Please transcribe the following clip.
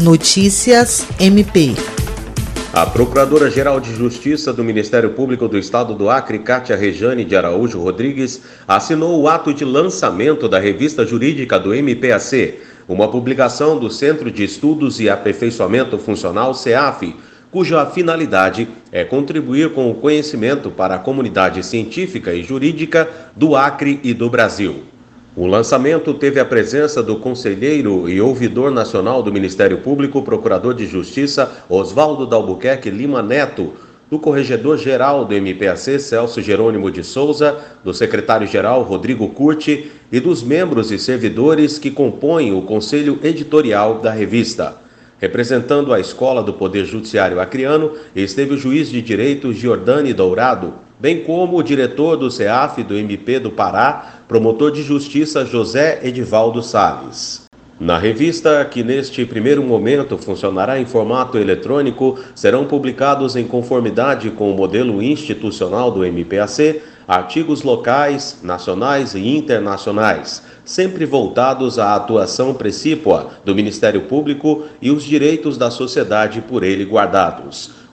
Notícias MP. A Procuradora-Geral de Justiça do Ministério Público do Estado do Acre, Cátia Rejane de Araújo Rodrigues, assinou o ato de lançamento da revista jurídica do MPAC, uma publicação do Centro de Estudos e Aperfeiçoamento Funcional, CEAF, cuja finalidade é contribuir com o conhecimento para a comunidade científica e jurídica do Acre e do Brasil. O lançamento teve a presença do conselheiro e ouvidor nacional do Ministério Público, procurador de Justiça Oswaldo Dalbuquerque Lima Neto, do corregedor-geral do MPAC Celso Jerônimo de Souza, do secretário-geral Rodrigo Curti e dos membros e servidores que compõem o conselho editorial da revista. Representando a Escola do Poder Judiciário Acreano, esteve o juiz de direito Giordani Dourado, bem como o diretor do CEAF do MP do Pará, promotor de justiça José Edivaldo Sales. Na revista, que neste primeiro momento funcionará em formato eletrônico, serão publicados em conformidade com o modelo institucional do MPAC artigos locais, nacionais e internacionais, sempre voltados à atuação precípua do Ministério Público e os direitos da sociedade por ele guardados.